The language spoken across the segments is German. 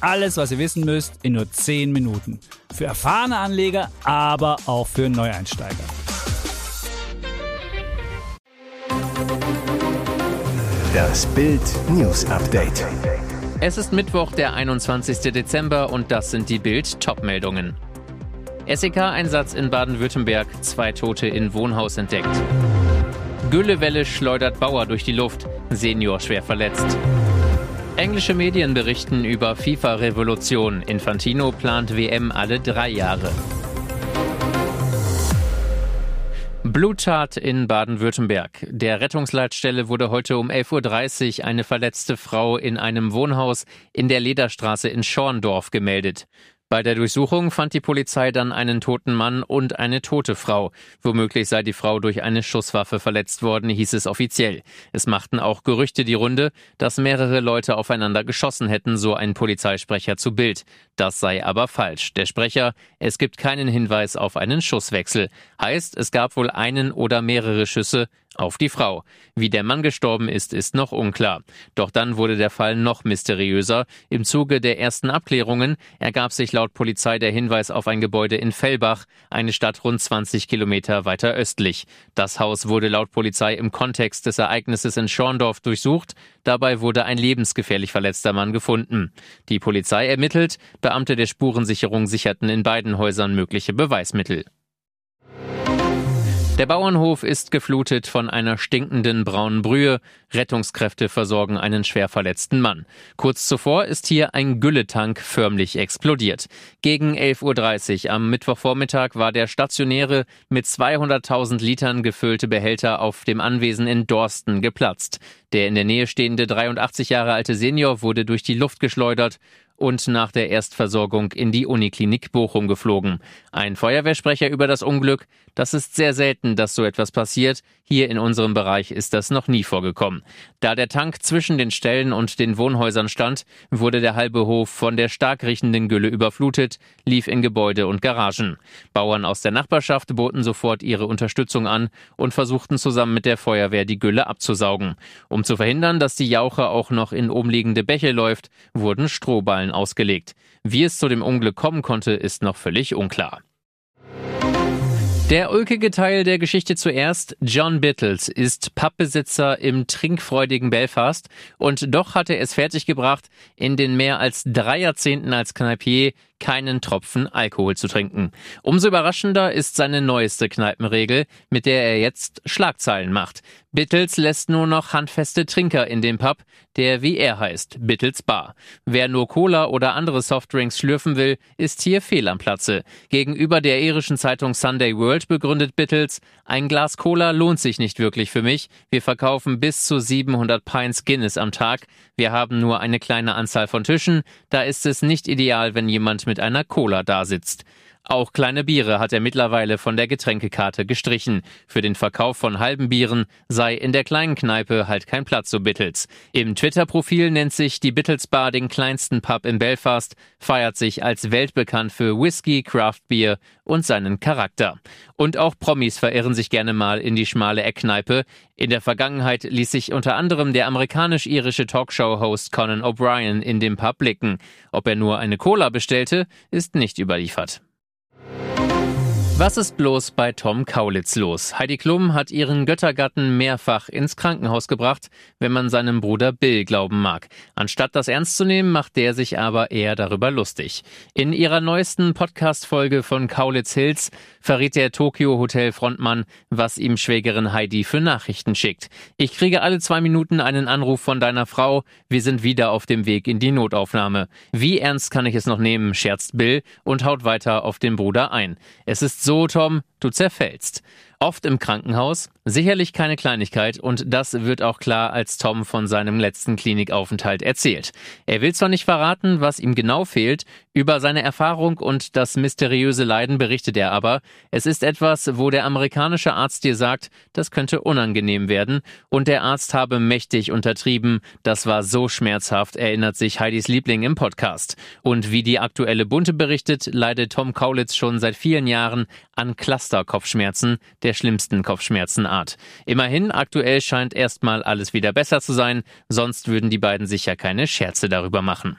Alles, was ihr wissen müsst, in nur 10 Minuten. Für erfahrene Anleger, aber auch für Neueinsteiger. Das Bild News Update. Es ist Mittwoch, der 21. Dezember und das sind die Bild Topmeldungen. SEK-Einsatz in Baden-Württemberg, zwei Tote in Wohnhaus entdeckt. Güllewelle schleudert Bauer durch die Luft, Senior schwer verletzt. Englische Medien berichten über FIFA-Revolution. Infantino plant WM alle drei Jahre. Bluttat in Baden-Württemberg. Der Rettungsleitstelle wurde heute um 11.30 Uhr eine verletzte Frau in einem Wohnhaus in der Lederstraße in Schorndorf gemeldet. Bei der Durchsuchung fand die Polizei dann einen toten Mann und eine tote Frau. Womöglich sei die Frau durch eine Schusswaffe verletzt worden, hieß es offiziell. Es machten auch Gerüchte die Runde, dass mehrere Leute aufeinander geschossen hätten, so ein Polizeisprecher zu Bild. Das sei aber falsch. Der Sprecher, es gibt keinen Hinweis auf einen Schusswechsel. Heißt, es gab wohl einen oder mehrere Schüsse, auf die Frau. Wie der Mann gestorben ist, ist noch unklar. Doch dann wurde der Fall noch mysteriöser. Im Zuge der ersten Abklärungen ergab sich laut Polizei der Hinweis auf ein Gebäude in Fellbach, eine Stadt rund 20 Kilometer weiter östlich. Das Haus wurde laut Polizei im Kontext des Ereignisses in Schorndorf durchsucht. Dabei wurde ein lebensgefährlich verletzter Mann gefunden. Die Polizei ermittelt, Beamte der Spurensicherung sicherten in beiden Häusern mögliche Beweismittel. Der Bauernhof ist geflutet von einer stinkenden braunen Brühe. Rettungskräfte versorgen einen schwer verletzten Mann. Kurz zuvor ist hier ein Gülletank förmlich explodiert. Gegen 11.30 Uhr am Mittwochvormittag war der stationäre mit 200.000 Litern gefüllte Behälter auf dem Anwesen in Dorsten geplatzt. Der in der Nähe stehende 83 Jahre alte Senior wurde durch die Luft geschleudert und nach der Erstversorgung in die Uniklinik Bochum geflogen. Ein Feuerwehrsprecher über das Unglück, das ist sehr selten, dass so etwas passiert. Hier in unserem Bereich ist das noch nie vorgekommen. Da der Tank zwischen den Ställen und den Wohnhäusern stand, wurde der halbe Hof von der stark riechenden Gülle überflutet, lief in Gebäude und Garagen. Bauern aus der Nachbarschaft boten sofort ihre Unterstützung an und versuchten zusammen mit der Feuerwehr die Gülle abzusaugen. Um zu verhindern, dass die Jauche auch noch in umliegende Bäche läuft, wurden Strohballen ausgelegt. Wie es zu dem Unglück kommen konnte, ist noch völlig unklar. Der ulkige Teil der Geschichte zuerst. John Bittles ist Pappbesitzer im trinkfreudigen Belfast und doch hat er es fertiggebracht, in den mehr als drei Jahrzehnten als Kneipier keinen Tropfen Alkohol zu trinken. Umso überraschender ist seine neueste Kneipenregel, mit der er jetzt Schlagzeilen macht. Bittels lässt nur noch handfeste Trinker in den Pub, der wie er heißt, Bittels Bar. Wer nur Cola oder andere Softdrinks schlürfen will, ist hier fehl am Platze. Gegenüber der irischen Zeitung Sunday World begründet Bittels, ein Glas Cola lohnt sich nicht wirklich für mich. Wir verkaufen bis zu 700 Pints Guinness am Tag. Wir haben nur eine kleine Anzahl von Tischen. Da ist es nicht ideal, wenn jemand mit einer Cola dasitzt. Auch kleine Biere hat er mittlerweile von der Getränkekarte gestrichen. Für den Verkauf von halben Bieren sei in der kleinen Kneipe halt kein Platz, so Bittels. Im Twitter-Profil nennt sich die Bittels Bar den kleinsten Pub in Belfast, feiert sich als weltbekannt für Whisky, Craft Beer und seinen Charakter. Und auch Promis verirren sich gerne mal in die schmale Eckkneipe. In der Vergangenheit ließ sich unter anderem der amerikanisch-irische Talkshow-Host Conan O'Brien in dem Pub blicken. Ob er nur eine Cola bestellte, ist nicht überliefert. Was ist bloß bei Tom Kaulitz los? Heidi Klum hat ihren Göttergatten mehrfach ins Krankenhaus gebracht, wenn man seinem Bruder Bill glauben mag. Anstatt das ernst zu nehmen, macht der sich aber eher darüber lustig. In ihrer neuesten Podcast-Folge von Kaulitz Hills verrät der Tokyo Hotel Frontmann, was ihm Schwägerin Heidi für Nachrichten schickt. Ich kriege alle zwei Minuten einen Anruf von deiner Frau. Wir sind wieder auf dem Weg in die Notaufnahme. Wie ernst kann ich es noch nehmen, scherzt Bill und haut weiter auf den Bruder ein. Es ist so so, Tom, du zerfällst. Oft im Krankenhaus, sicherlich keine Kleinigkeit und das wird auch klar, als Tom von seinem letzten Klinikaufenthalt erzählt. Er will zwar nicht verraten, was ihm genau fehlt, über seine Erfahrung und das mysteriöse Leiden berichtet er aber. Es ist etwas, wo der amerikanische Arzt dir sagt, das könnte unangenehm werden und der Arzt habe mächtig untertrieben, das war so schmerzhaft, erinnert sich Heidis Liebling im Podcast. Und wie die aktuelle Bunte berichtet, leidet Tom Kaulitz schon seit vielen Jahren an Clusterkopfschmerzen, der schlimmsten Kopfschmerzenart. Immerhin, aktuell scheint erstmal alles wieder besser zu sein, sonst würden die beiden sicher keine Scherze darüber machen.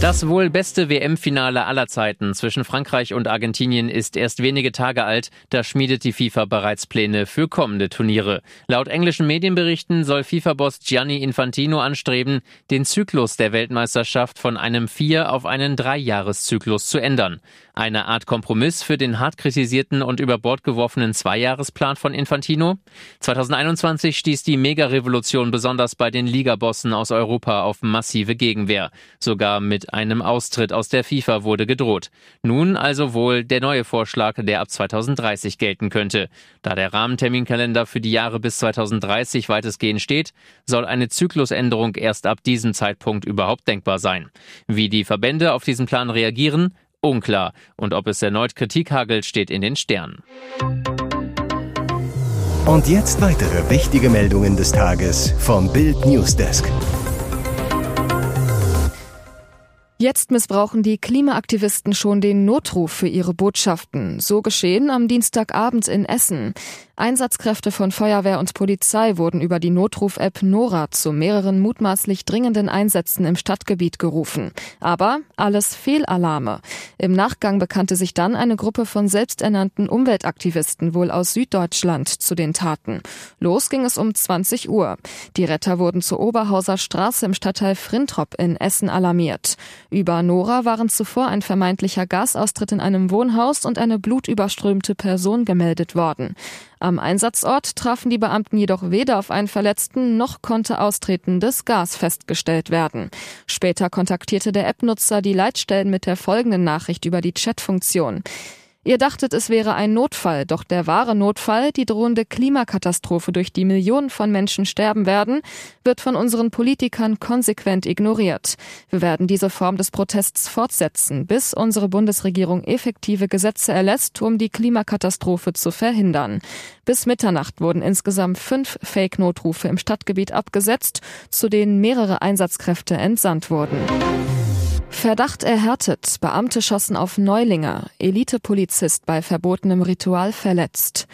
Das wohl beste WM-Finale aller Zeiten zwischen Frankreich und Argentinien ist erst wenige Tage alt, da schmiedet die FIFA bereits Pläne für kommende Turniere. Laut englischen Medienberichten soll FIFA-Boss Gianni Infantino anstreben, den Zyklus der Weltmeisterschaft von einem Vier- auf einen Dreijahreszyklus zu ändern. Eine Art Kompromiss für den hart kritisierten und über Bord geworfenen Zweijahresplan von Infantino? 2021 stieß die Mega-Revolution besonders bei den Ligabossen aus Europa auf massive Gegenwehr. Sogar einem Austritt aus der FIFA wurde gedroht. Nun also wohl der neue Vorschlag, der ab 2030 gelten könnte. Da der Rahmenterminkalender für die Jahre bis 2030 weitestgehend steht, soll eine Zyklusänderung erst ab diesem Zeitpunkt überhaupt denkbar sein. Wie die Verbände auf diesen Plan reagieren, Unklar. Und ob es erneut Kritik hagelt, steht in den Sternen. Und jetzt weitere wichtige Meldungen des Tages vom Bild Newsdesk. Jetzt missbrauchen die Klimaaktivisten schon den Notruf für ihre Botschaften. So geschehen am Dienstagabend in Essen. Einsatzkräfte von Feuerwehr und Polizei wurden über die Notruf-App Nora zu mehreren mutmaßlich dringenden Einsätzen im Stadtgebiet gerufen. Aber alles Fehlalarme. Im Nachgang bekannte sich dann eine Gruppe von selbsternannten Umweltaktivisten wohl aus Süddeutschland zu den Taten. Los ging es um 20 Uhr. Die Retter wurden zur Oberhauser Straße im Stadtteil Frintrop in Essen alarmiert. Über Nora waren zuvor ein vermeintlicher Gasaustritt in einem Wohnhaus und eine blutüberströmte Person gemeldet worden. Am Einsatzort trafen die Beamten jedoch weder auf einen Verletzten noch konnte austretendes Gas festgestellt werden. Später kontaktierte der App-Nutzer die Leitstellen mit der folgenden Nachricht über die Chatfunktion. Ihr dachtet, es wäre ein Notfall, doch der wahre Notfall, die drohende Klimakatastrophe, durch die Millionen von Menschen sterben werden, wird von unseren Politikern konsequent ignoriert. Wir werden diese Form des Protests fortsetzen, bis unsere Bundesregierung effektive Gesetze erlässt, um die Klimakatastrophe zu verhindern. Bis Mitternacht wurden insgesamt fünf Fake-Notrufe im Stadtgebiet abgesetzt, zu denen mehrere Einsatzkräfte entsandt wurden. Verdacht erhärtet. Beamte schossen auf Neulinger. Elitepolizist bei verbotenem Ritual verletzt.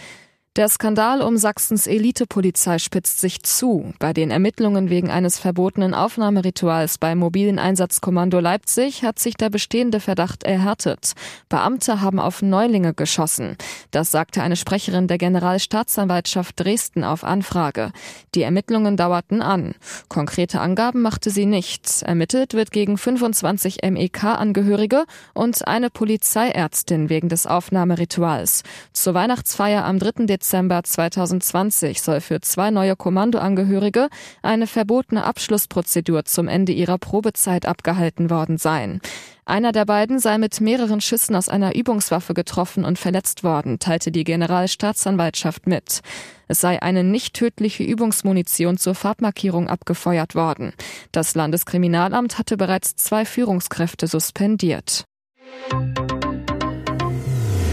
Der Skandal um Sachsens Elitepolizei spitzt sich zu. Bei den Ermittlungen wegen eines verbotenen Aufnahmerituals beim mobilen Einsatzkommando Leipzig hat sich der bestehende Verdacht erhärtet. Beamte haben auf Neulinge geschossen. Das sagte eine Sprecherin der Generalstaatsanwaltschaft Dresden auf Anfrage. Die Ermittlungen dauerten an. Konkrete Angaben machte sie nicht. Ermittelt wird gegen 25 MEK-Angehörige und eine Polizeiärztin wegen des Aufnahmerituals. Zur Weihnachtsfeier am 3. Dezember Dezember 2020 soll für zwei neue Kommandoangehörige eine verbotene Abschlussprozedur zum Ende ihrer Probezeit abgehalten worden sein. Einer der beiden sei mit mehreren Schüssen aus einer Übungswaffe getroffen und verletzt worden, teilte die Generalstaatsanwaltschaft mit. Es sei eine nicht tödliche Übungsmunition zur Farbmarkierung abgefeuert worden. Das Landeskriminalamt hatte bereits zwei Führungskräfte suspendiert.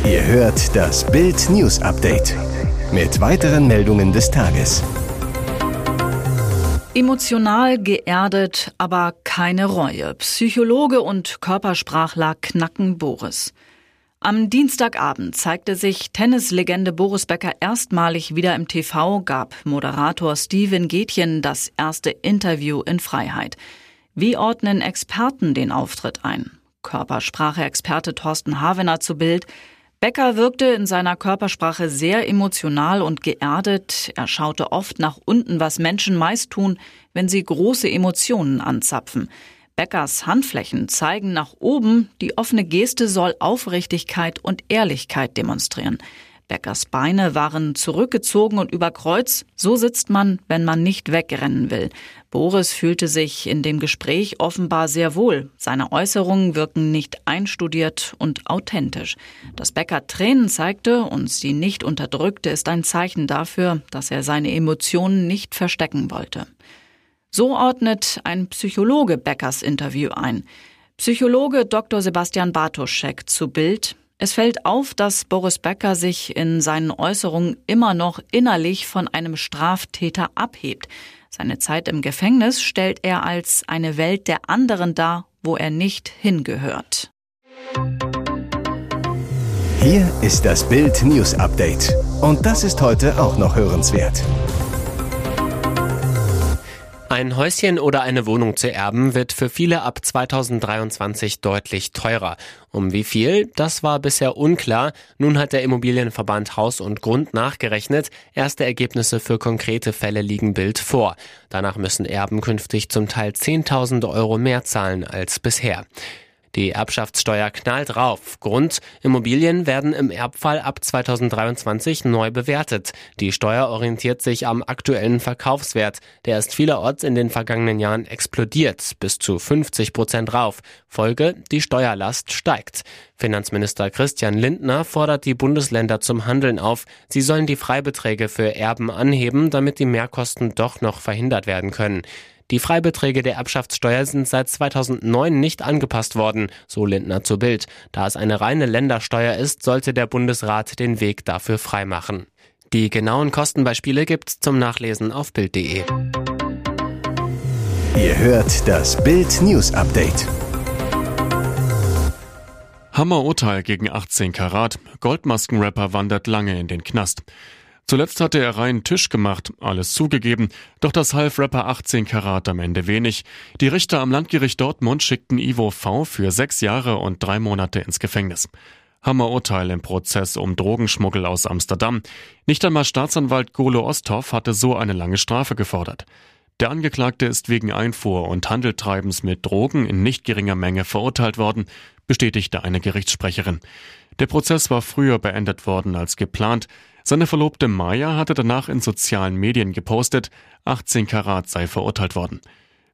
Ihr hört das Bild News Update mit weiteren Meldungen des Tages. Emotional geerdet, aber keine Reue. Psychologe und Körpersprachler knacken Boris. Am Dienstagabend zeigte sich Tennislegende Boris Becker erstmalig wieder im TV, gab Moderator Steven Gätjen das erste Interview in Freiheit. Wie ordnen Experten den Auftritt ein? Körpersprache-Experte Thorsten Havener zu Bild. Becker wirkte in seiner Körpersprache sehr emotional und geerdet. Er schaute oft nach unten, was Menschen meist tun, wenn sie große Emotionen anzapfen. Beckers Handflächen zeigen nach oben, die offene Geste soll Aufrichtigkeit und Ehrlichkeit demonstrieren. Beckers Beine waren zurückgezogen und über Kreuz. So sitzt man, wenn man nicht wegrennen will. Boris fühlte sich in dem Gespräch offenbar sehr wohl. Seine Äußerungen wirken nicht einstudiert und authentisch. Dass Becker Tränen zeigte und sie nicht unterdrückte, ist ein Zeichen dafür, dass er seine Emotionen nicht verstecken wollte. So ordnet ein Psychologe Beckers Interview ein. Psychologe Dr. Sebastian Bartoschek zu Bild. Es fällt auf, dass Boris Becker sich in seinen Äußerungen immer noch innerlich von einem Straftäter abhebt. Seine Zeit im Gefängnis stellt er als eine Welt der anderen dar, wo er nicht hingehört. Hier ist das Bild News Update. Und das ist heute auch noch hörenswert. Ein Häuschen oder eine Wohnung zu erben wird für viele ab 2023 deutlich teurer. Um wie viel? Das war bisher unklar. Nun hat der Immobilienverband Haus und Grund nachgerechnet. Erste Ergebnisse für konkrete Fälle liegen Bild vor. Danach müssen Erben künftig zum Teil 10.000 Euro mehr zahlen als bisher. Die Erbschaftssteuer knallt rauf. Grund, Immobilien werden im Erbfall ab 2023 neu bewertet. Die Steuer orientiert sich am aktuellen Verkaufswert. Der ist vielerorts in den vergangenen Jahren explodiert, bis zu 50 Prozent rauf. Folge, die Steuerlast steigt. Finanzminister Christian Lindner fordert die Bundesländer zum Handeln auf. Sie sollen die Freibeträge für Erben anheben, damit die Mehrkosten doch noch verhindert werden können. Die Freibeträge der Erbschaftssteuer sind seit 2009 nicht angepasst worden, so Lindner zu Bild. Da es eine reine Ländersteuer ist, sollte der Bundesrat den Weg dafür freimachen. Die genauen Kostenbeispiele gibt's zum Nachlesen auf Bild.de. Ihr hört das Bild News Update. Hammerurteil gegen 18 Karat. Goldmaskenrapper wandert lange in den Knast. Zuletzt hatte er reinen Tisch gemacht, alles zugegeben, doch das half Rapper 18 Karat am Ende wenig. Die Richter am Landgericht Dortmund schickten Ivo V für sechs Jahre und drei Monate ins Gefängnis. Hammerurteil im Prozess um Drogenschmuggel aus Amsterdam. Nicht einmal Staatsanwalt Golo Osthoff hatte so eine lange Strafe gefordert. Der Angeklagte ist wegen Einfuhr und Handeltreibens mit Drogen in nicht geringer Menge verurteilt worden, bestätigte eine Gerichtssprecherin. Der Prozess war früher beendet worden als geplant. Seine Verlobte Maya hatte danach in sozialen Medien gepostet, 18 Karat sei verurteilt worden.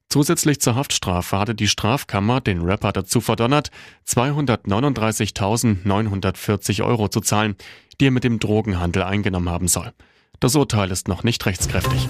Zusätzlich zur Haftstrafe hatte die Strafkammer den Rapper dazu verdonnert, 239.940 Euro zu zahlen, die er mit dem Drogenhandel eingenommen haben soll. Das Urteil ist noch nicht rechtskräftig.